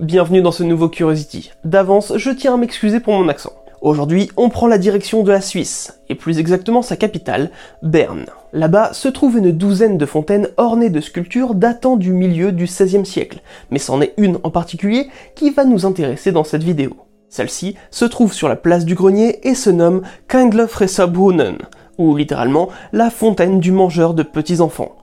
Bienvenue dans ce nouveau Curiosity. D'avance, je tiens à m'excuser pour mon accent. Aujourd'hui, on prend la direction de la Suisse, et plus exactement sa capitale, Berne. Là-bas se trouve une douzaine de fontaines ornées de sculptures datant du milieu du XVIe siècle, mais c'en est une en particulier qui va nous intéresser dans cette vidéo. Celle-ci se trouve sur la place du grenier et se nomme Kanglefresserbrunnen, ou littéralement la fontaine du mangeur de petits enfants.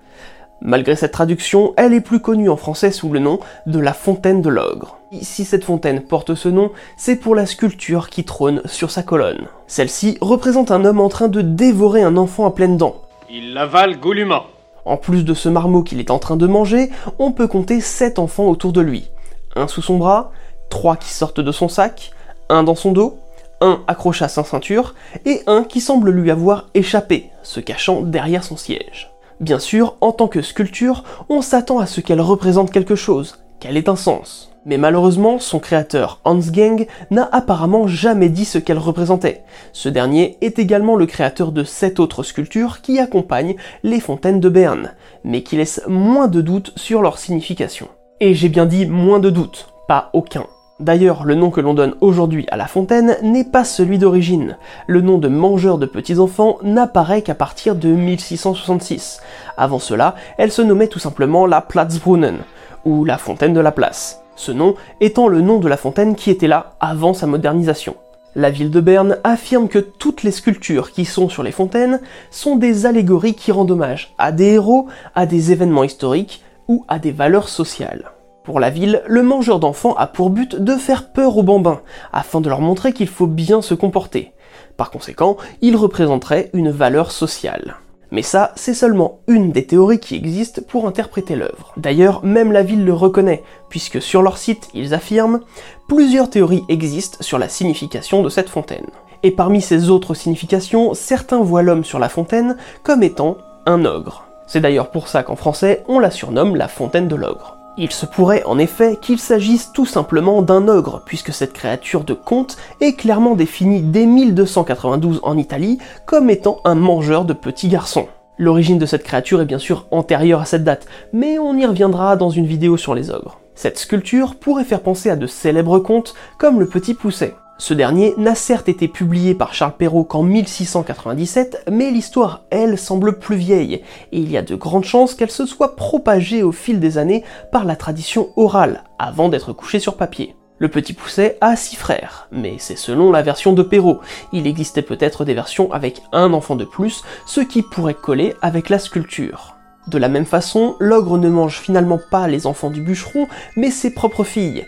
Malgré cette traduction, elle est plus connue en français sous le nom de la fontaine de l'ogre. Si cette fontaine porte ce nom, c'est pour la sculpture qui trône sur sa colonne. Celle-ci représente un homme en train de dévorer un enfant à pleines dents. Il l'avale goulûment. En plus de ce marmot qu'il est en train de manger, on peut compter 7 enfants autour de lui. Un sous son bras, 3 qui sortent de son sac, un dans son dos, un accroché à sa ceinture, et un qui semble lui avoir échappé, se cachant derrière son siège. Bien sûr, en tant que sculpture, on s'attend à ce qu'elle représente quelque chose, qu'elle ait un sens. Mais malheureusement, son créateur Hans Gang n'a apparemment jamais dit ce qu'elle représentait. Ce dernier est également le créateur de sept autres sculptures qui accompagnent les fontaines de Berne, mais qui laissent moins de doutes sur leur signification. Et j'ai bien dit moins de doutes, pas aucun. D'ailleurs, le nom que l'on donne aujourd'hui à la fontaine n'est pas celui d'origine. Le nom de mangeur de petits-enfants n'apparaît qu'à partir de 1666. Avant cela, elle se nommait tout simplement la Platzbrunnen, ou la fontaine de la place. Ce nom étant le nom de la fontaine qui était là avant sa modernisation. La ville de Berne affirme que toutes les sculptures qui sont sur les fontaines sont des allégories qui rendent hommage à des héros, à des événements historiques ou à des valeurs sociales. Pour la ville, le mangeur d'enfants a pour but de faire peur aux bambins, afin de leur montrer qu'il faut bien se comporter. Par conséquent, il représenterait une valeur sociale. Mais ça, c'est seulement une des théories qui existent pour interpréter l'œuvre. D'ailleurs, même la ville le reconnaît, puisque sur leur site, ils affirment plusieurs théories existent sur la signification de cette fontaine. Et parmi ces autres significations, certains voient l'homme sur la fontaine comme étant un ogre. C'est d'ailleurs pour ça qu'en français, on la surnomme la fontaine de l'ogre. Il se pourrait en effet qu'il s'agisse tout simplement d'un ogre, puisque cette créature de conte est clairement définie dès 1292 en Italie comme étant un mangeur de petits garçons. L'origine de cette créature est bien sûr antérieure à cette date, mais on y reviendra dans une vidéo sur les ogres. Cette sculpture pourrait faire penser à de célèbres contes comme le Petit Pousset. Ce dernier n'a certes été publié par Charles Perrault qu'en 1697, mais l'histoire, elle, semble plus vieille, et il y a de grandes chances qu'elle se soit propagée au fil des années par la tradition orale, avant d'être couchée sur papier. Le petit Pousset a six frères, mais c'est selon la version de Perrault. Il existait peut-être des versions avec un enfant de plus, ce qui pourrait coller avec la sculpture. De la même façon, l'ogre ne mange finalement pas les enfants du bûcheron, mais ses propres filles.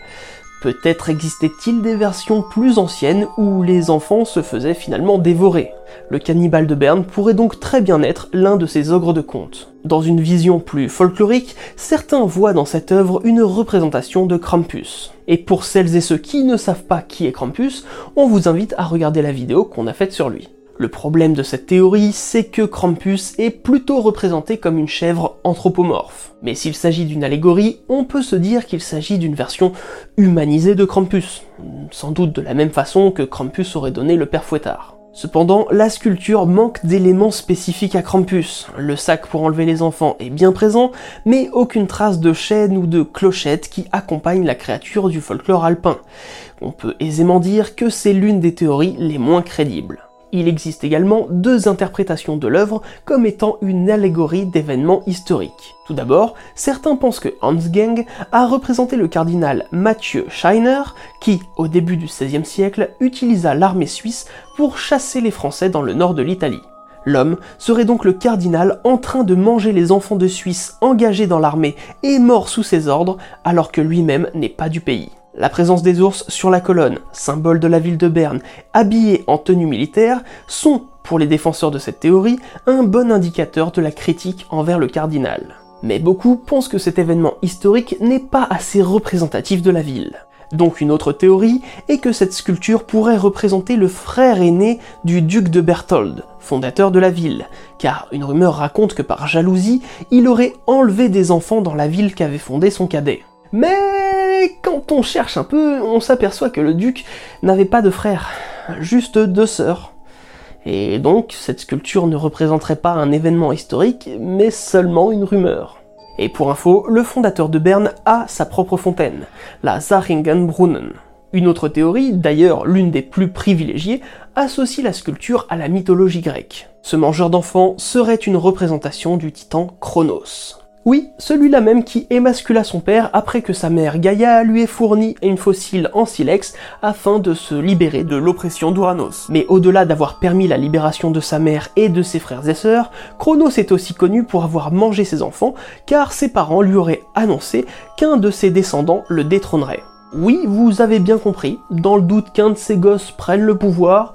Peut-être existait-il des versions plus anciennes où les enfants se faisaient finalement dévorer. Le cannibale de Berne pourrait donc très bien être l'un de ces ogres de conte. Dans une vision plus folklorique, certains voient dans cette œuvre une représentation de Krampus. Et pour celles et ceux qui ne savent pas qui est Krampus, on vous invite à regarder la vidéo qu'on a faite sur lui. Le problème de cette théorie, c'est que Krampus est plutôt représenté comme une chèvre anthropomorphe. Mais s'il s'agit d'une allégorie, on peut se dire qu'il s'agit d'une version humanisée de Krampus, sans doute de la même façon que Krampus aurait donné le père Fouettard. Cependant, la sculpture manque d'éléments spécifiques à Krampus. Le sac pour enlever les enfants est bien présent, mais aucune trace de chaîne ou de clochette qui accompagne la créature du folklore alpin. On peut aisément dire que c'est l'une des théories les moins crédibles. Il existe également deux interprétations de l'œuvre comme étant une allégorie d'événements historiques. Tout d'abord, certains pensent que Hans Gang a représenté le cardinal Mathieu Scheiner, qui, au début du XVIe siècle, utilisa l'armée suisse pour chasser les Français dans le nord de l'Italie. L'homme serait donc le cardinal en train de manger les enfants de Suisse engagés dans l'armée et morts sous ses ordres, alors que lui-même n'est pas du pays. La présence des ours sur la colonne, symbole de la ville de Berne, habillés en tenue militaire, sont, pour les défenseurs de cette théorie, un bon indicateur de la critique envers le cardinal. Mais beaucoup pensent que cet événement historique n'est pas assez représentatif de la ville. Donc une autre théorie est que cette sculpture pourrait représenter le frère aîné du duc de Berthold, fondateur de la ville, car une rumeur raconte que par jalousie, il aurait enlevé des enfants dans la ville qu'avait fondée son cadet. Mais quand on cherche un peu, on s'aperçoit que le duc n'avait pas de frères, juste deux sœurs. Et donc, cette sculpture ne représenterait pas un événement historique, mais seulement une rumeur. Et pour info, le fondateur de Berne a sa propre fontaine, la Zaringenbrunnen. Une autre théorie, d'ailleurs l'une des plus privilégiées, associe la sculpture à la mythologie grecque. Ce mangeur d'enfants serait une représentation du titan Chronos. Oui, celui-là même qui émascula son père après que sa mère Gaïa lui ait fourni une fossile en silex afin de se libérer de l'oppression d'Uranos. Mais au-delà d'avoir permis la libération de sa mère et de ses frères et sœurs, Chronos est aussi connu pour avoir mangé ses enfants car ses parents lui auraient annoncé qu'un de ses descendants le détrônerait. Oui, vous avez bien compris, dans le doute qu'un de ses gosses prenne le pouvoir,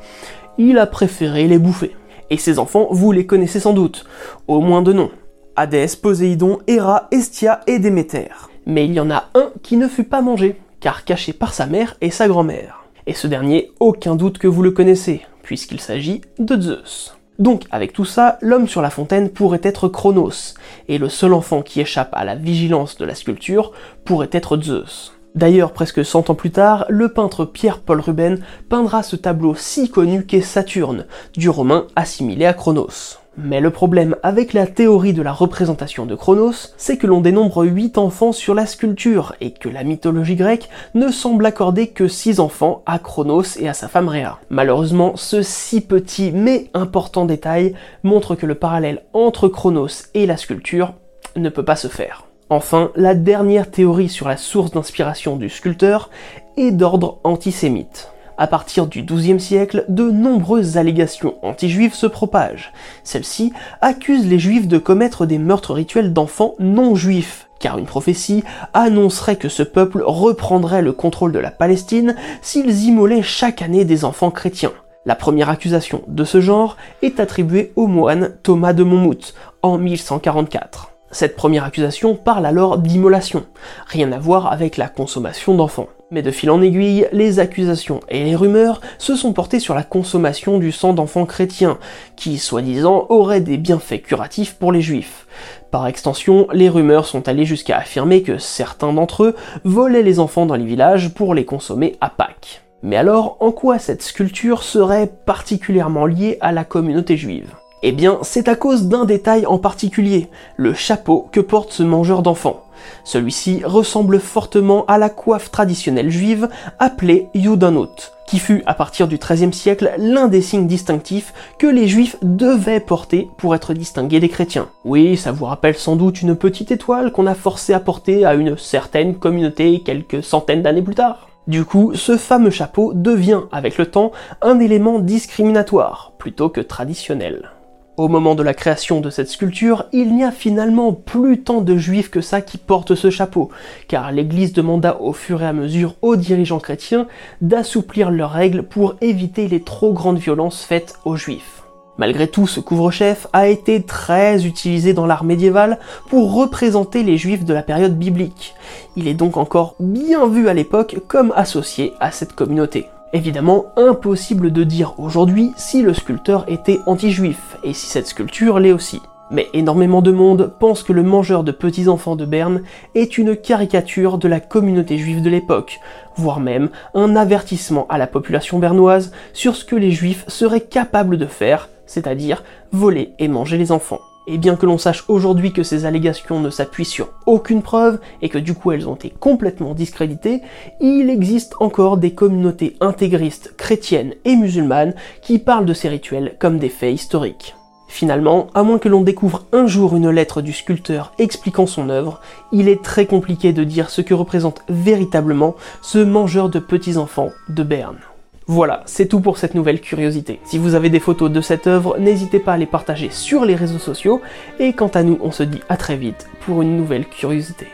il a préféré les bouffer. Et ses enfants, vous les connaissez sans doute, au moins de nom. Hadès, Poséidon, Héra, Estia et Déméter. Mais il y en a un qui ne fut pas mangé, car caché par sa mère et sa grand-mère. Et ce dernier, aucun doute que vous le connaissez, puisqu'il s'agit de Zeus. Donc, avec tout ça, l'homme sur la fontaine pourrait être Chronos, et le seul enfant qui échappe à la vigilance de la sculpture pourrait être Zeus. D'ailleurs, presque 100 ans plus tard, le peintre Pierre-Paul Ruben peindra ce tableau si connu qu'est Saturne, du romain assimilé à Chronos. Mais le problème avec la théorie de la représentation de Chronos, c'est que l'on dénombre 8 enfants sur la sculpture, et que la mythologie grecque ne semble accorder que 6 enfants à Chronos et à sa femme Rhea. Malheureusement, ce si petit mais important détail montre que le parallèle entre Chronos et la sculpture ne peut pas se faire. Enfin, la dernière théorie sur la source d'inspiration du sculpteur est d'ordre antisémite. À partir du XIIe siècle, de nombreuses allégations anti-juives se propagent. Celles-ci accusent les juifs de commettre des meurtres rituels d'enfants non juifs, car une prophétie annoncerait que ce peuple reprendrait le contrôle de la Palestine s'ils immolaient chaque année des enfants chrétiens. La première accusation de ce genre est attribuée au moine Thomas de Monmouth en 1144. Cette première accusation parle alors d'immolation, rien à voir avec la consommation d'enfants. Mais de fil en aiguille, les accusations et les rumeurs se sont portées sur la consommation du sang d'enfants chrétiens, qui, soi-disant, aurait des bienfaits curatifs pour les juifs. Par extension, les rumeurs sont allées jusqu'à affirmer que certains d'entre eux volaient les enfants dans les villages pour les consommer à Pâques. Mais alors, en quoi cette sculpture serait particulièrement liée à la communauté juive? Eh bien, c'est à cause d'un détail en particulier, le chapeau que porte ce mangeur d'enfants. Celui-ci ressemble fortement à la coiffe traditionnelle juive appelée Yudanot, qui fut à partir du XIIIe siècle l'un des signes distinctifs que les juifs devaient porter pour être distingués des chrétiens. Oui, ça vous rappelle sans doute une petite étoile qu'on a forcé à porter à une certaine communauté quelques centaines d'années plus tard. Du coup, ce fameux chapeau devient, avec le temps, un élément discriminatoire, plutôt que traditionnel. Au moment de la création de cette sculpture, il n'y a finalement plus tant de juifs que ça qui portent ce chapeau, car l'Église demanda au fur et à mesure aux dirigeants chrétiens d'assouplir leurs règles pour éviter les trop grandes violences faites aux juifs. Malgré tout, ce couvre-chef a été très utilisé dans l'art médiéval pour représenter les juifs de la période biblique. Il est donc encore bien vu à l'époque comme associé à cette communauté. Évidemment, impossible de dire aujourd'hui si le sculpteur était anti-juif, et si cette sculpture l'est aussi. Mais énormément de monde pense que le mangeur de petits-enfants de Berne est une caricature de la communauté juive de l'époque, voire même un avertissement à la population bernoise sur ce que les juifs seraient capables de faire, c'est-à-dire voler et manger les enfants. Et bien que l'on sache aujourd'hui que ces allégations ne s'appuient sur aucune preuve et que du coup elles ont été complètement discréditées, il existe encore des communautés intégristes chrétiennes et musulmanes qui parlent de ces rituels comme des faits historiques. Finalement, à moins que l'on découvre un jour une lettre du sculpteur expliquant son œuvre, il est très compliqué de dire ce que représente véritablement ce mangeur de petits-enfants de Berne. Voilà, c'est tout pour cette nouvelle curiosité. Si vous avez des photos de cette œuvre, n'hésitez pas à les partager sur les réseaux sociaux, et quant à nous, on se dit à très vite pour une nouvelle curiosité.